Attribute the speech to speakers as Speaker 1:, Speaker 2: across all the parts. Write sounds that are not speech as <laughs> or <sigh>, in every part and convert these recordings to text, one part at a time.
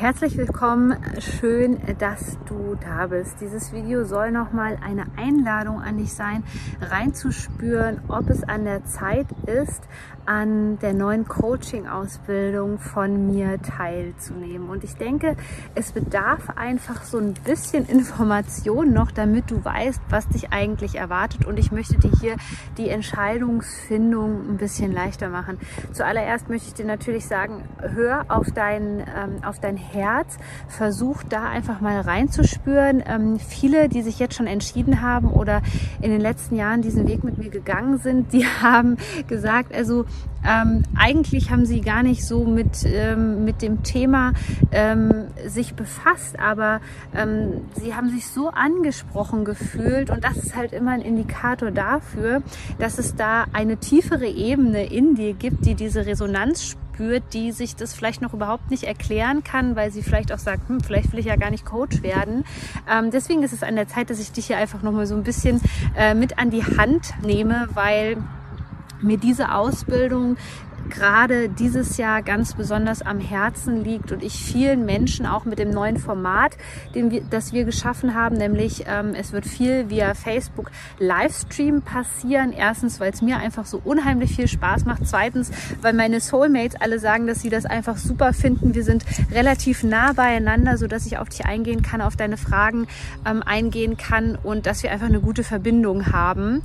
Speaker 1: Herzlich willkommen, schön, dass du da bist. Dieses Video soll nochmal eine Einladung an dich sein, reinzuspüren, ob es an der Zeit ist, an der neuen Coaching-Ausbildung von mir teilzunehmen. Und ich denke, es bedarf einfach so ein bisschen Information noch, damit du weißt, was dich eigentlich erwartet. Und ich möchte dir hier die Entscheidungsfindung ein bisschen leichter machen. Zuallererst möchte ich dir natürlich sagen, hör auf dein, ähm, auf dein Herz, versuch da einfach mal reinzuspüren. Ähm, viele, die sich jetzt schon entschieden haben oder in den letzten Jahren diesen Weg mit mir gegangen sind, die <laughs> haben gesagt, also ähm, eigentlich haben sie gar nicht so mit, ähm, mit dem Thema ähm, sich befasst, aber ähm, sie haben sich so angesprochen gefühlt und das ist halt immer ein Indikator dafür, dass es da eine tiefere Ebene in dir gibt, die diese Resonanz spürt, die sich das vielleicht noch überhaupt nicht erklären kann, weil sie vielleicht auch sagt, hm, vielleicht will ich ja gar nicht Coach werden. Ähm, deswegen ist es an der Zeit, dass ich dich hier einfach nochmal so ein bisschen äh, mit an die Hand nehme, weil mir diese Ausbildung gerade dieses Jahr ganz besonders am Herzen liegt und ich vielen Menschen auch mit dem neuen Format, den wir, das wir geschaffen haben, nämlich ähm, es wird viel via Facebook Livestream passieren. Erstens, weil es mir einfach so unheimlich viel Spaß macht. Zweitens, weil meine Soulmates alle sagen, dass sie das einfach super finden. Wir sind relativ nah beieinander, so dass ich auf dich eingehen kann, auf deine Fragen ähm, eingehen kann und dass wir einfach eine gute Verbindung haben.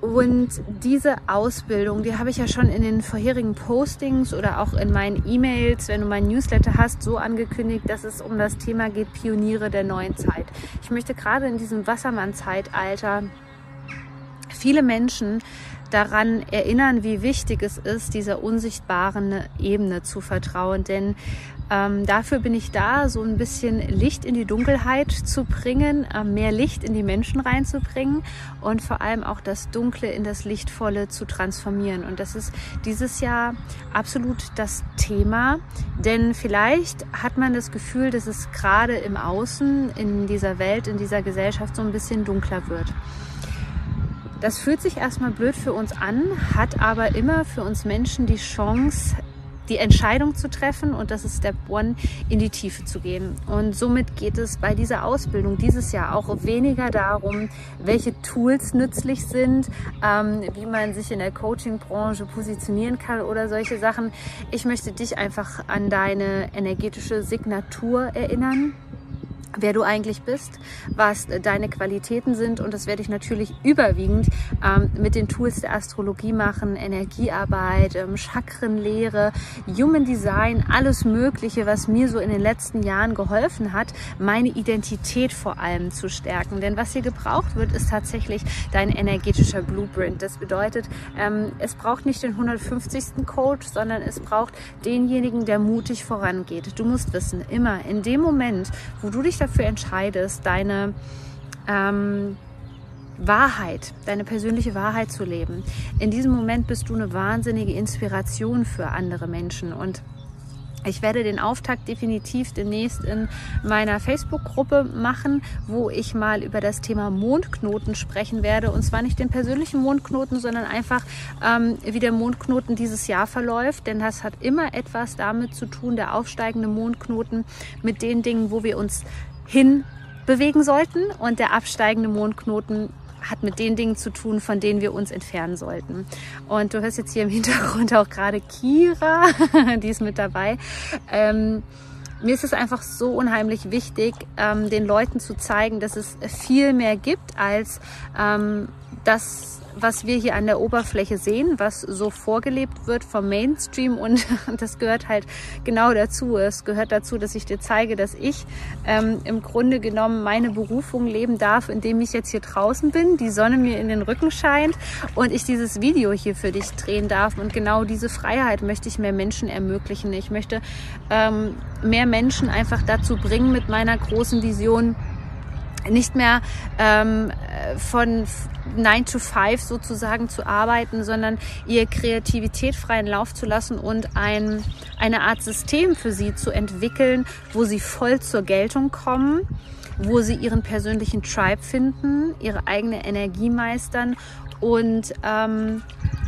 Speaker 1: Und diese Ausbildung, die habe ich ja schon in den vorherigen Postings oder auch in meinen E-Mails, wenn du mein Newsletter hast, so angekündigt, dass es um das Thema geht, Pioniere der neuen Zeit. Ich möchte gerade in diesem Wassermann-Zeitalter viele Menschen daran erinnern, wie wichtig es ist, dieser unsichtbaren Ebene zu vertrauen. Denn ähm, dafür bin ich da, so ein bisschen Licht in die Dunkelheit zu bringen, äh, mehr Licht in die Menschen reinzubringen und vor allem auch das Dunkle in das Lichtvolle zu transformieren. Und das ist dieses Jahr absolut das Thema, denn vielleicht hat man das Gefühl, dass es gerade im Außen, in dieser Welt, in dieser Gesellschaft so ein bisschen dunkler wird. Das fühlt sich erstmal blöd für uns an, hat aber immer für uns Menschen die Chance, die Entscheidung zu treffen und das ist Step One, in die Tiefe zu gehen. Und somit geht es bei dieser Ausbildung dieses Jahr auch weniger darum, welche Tools nützlich sind, ähm, wie man sich in der Coaching-Branche positionieren kann oder solche Sachen. Ich möchte dich einfach an deine energetische Signatur erinnern wer du eigentlich bist, was deine Qualitäten sind und das werde ich natürlich überwiegend ähm, mit den Tools der Astrologie machen, Energiearbeit, ähm, Chakrenlehre, Human Design, alles Mögliche, was mir so in den letzten Jahren geholfen hat, meine Identität vor allem zu stärken. Denn was hier gebraucht wird, ist tatsächlich dein energetischer Blueprint. Das bedeutet, ähm, es braucht nicht den 150. Coach, sondern es braucht denjenigen, der mutig vorangeht. Du musst wissen, immer in dem Moment, wo du dich dafür entscheidest, deine ähm, Wahrheit, deine persönliche Wahrheit zu leben, in diesem Moment bist du eine wahnsinnige Inspiration für andere Menschen und ich werde den Auftakt definitiv demnächst in meiner Facebook-Gruppe machen, wo ich mal über das Thema Mondknoten sprechen werde. Und zwar nicht den persönlichen Mondknoten, sondern einfach, ähm, wie der Mondknoten dieses Jahr verläuft. Denn das hat immer etwas damit zu tun, der aufsteigende Mondknoten, mit den Dingen, wo wir uns hin bewegen sollten und der absteigende Mondknoten hat mit den Dingen zu tun, von denen wir uns entfernen sollten. Und du hörst jetzt hier im Hintergrund auch gerade Kira, <laughs> die ist mit dabei. Ähm, mir ist es einfach so unheimlich wichtig, ähm, den Leuten zu zeigen, dass es viel mehr gibt als ähm, das was wir hier an der Oberfläche sehen, was so vorgelebt wird vom Mainstream und <laughs> das gehört halt genau dazu. Es gehört dazu, dass ich dir zeige, dass ich ähm, im Grunde genommen meine Berufung leben darf, indem ich jetzt hier draußen bin, die Sonne mir in den Rücken scheint und ich dieses Video hier für dich drehen darf. Und genau diese Freiheit möchte ich mehr Menschen ermöglichen. Ich möchte ähm, mehr Menschen einfach dazu bringen mit meiner großen Vision, nicht mehr ähm, von 9 to 5 sozusagen zu arbeiten, sondern ihr Kreativität freien Lauf zu lassen und ein, eine Art System für sie zu entwickeln, wo sie voll zur Geltung kommen, wo sie ihren persönlichen Tribe finden, ihre eigene Energie meistern und ähm,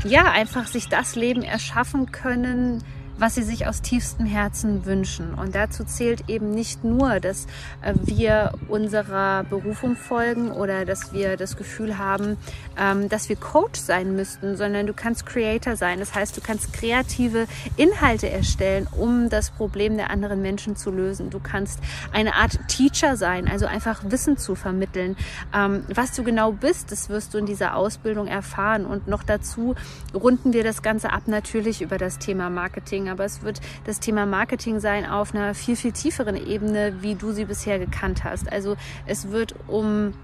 Speaker 1: ja, einfach sich das Leben erschaffen können, was sie sich aus tiefstem Herzen wünschen. Und dazu zählt eben nicht nur, dass äh, wir unserer Berufung folgen oder dass wir das Gefühl haben, ähm, dass wir Coach sein müssten, sondern du kannst Creator sein. Das heißt, du kannst kreative Inhalte erstellen, um das Problem der anderen Menschen zu lösen. Du kannst eine Art Teacher sein, also einfach Wissen zu vermitteln. Ähm, was du genau bist, das wirst du in dieser Ausbildung erfahren. Und noch dazu runden wir das Ganze ab natürlich über das Thema Marketing. Aber es wird das Thema Marketing sein auf einer viel, viel tieferen Ebene, wie du sie bisher gekannt hast. Also es wird um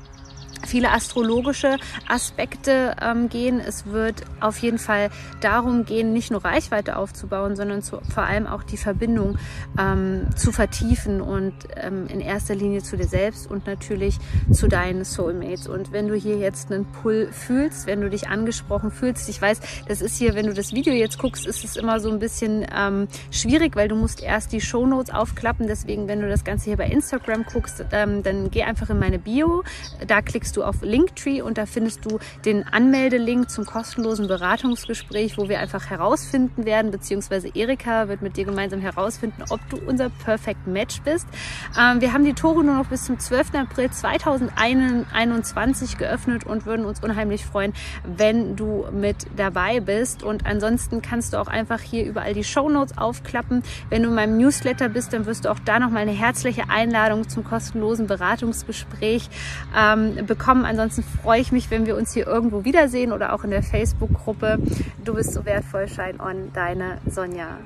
Speaker 1: viele astrologische Aspekte ähm, gehen. Es wird auf jeden Fall darum gehen, nicht nur Reichweite aufzubauen, sondern zu, vor allem auch die Verbindung ähm, zu vertiefen und ähm, in erster Linie zu dir selbst und natürlich zu deinen Soulmates. Und wenn du hier jetzt einen Pull fühlst, wenn du dich angesprochen fühlst, ich weiß, das ist hier, wenn du das Video jetzt guckst, ist es immer so ein bisschen ähm, schwierig, weil du musst erst die Show Notes aufklappen. Deswegen, wenn du das Ganze hier bei Instagram guckst, ähm, dann geh einfach in meine Bio, da klickst du auf Linktree und da findest du den Anmeldelink zum kostenlosen Beratungsgespräch, wo wir einfach herausfinden werden, beziehungsweise Erika wird mit dir gemeinsam herausfinden, ob du unser Perfect Match bist. Ähm, wir haben die Tore nur noch bis zum 12. April 2021 geöffnet und würden uns unheimlich freuen, wenn du mit dabei bist. Und ansonsten kannst du auch einfach hier überall die Show aufklappen. Wenn du in meinem Newsletter bist, dann wirst du auch da nochmal eine herzliche Einladung zum kostenlosen Beratungsgespräch ähm, bekommen bekommen. Ansonsten freue ich mich, wenn wir uns hier irgendwo wiedersehen oder auch in der Facebook-Gruppe. Du bist so wertvoll, Shine On, deine Sonja.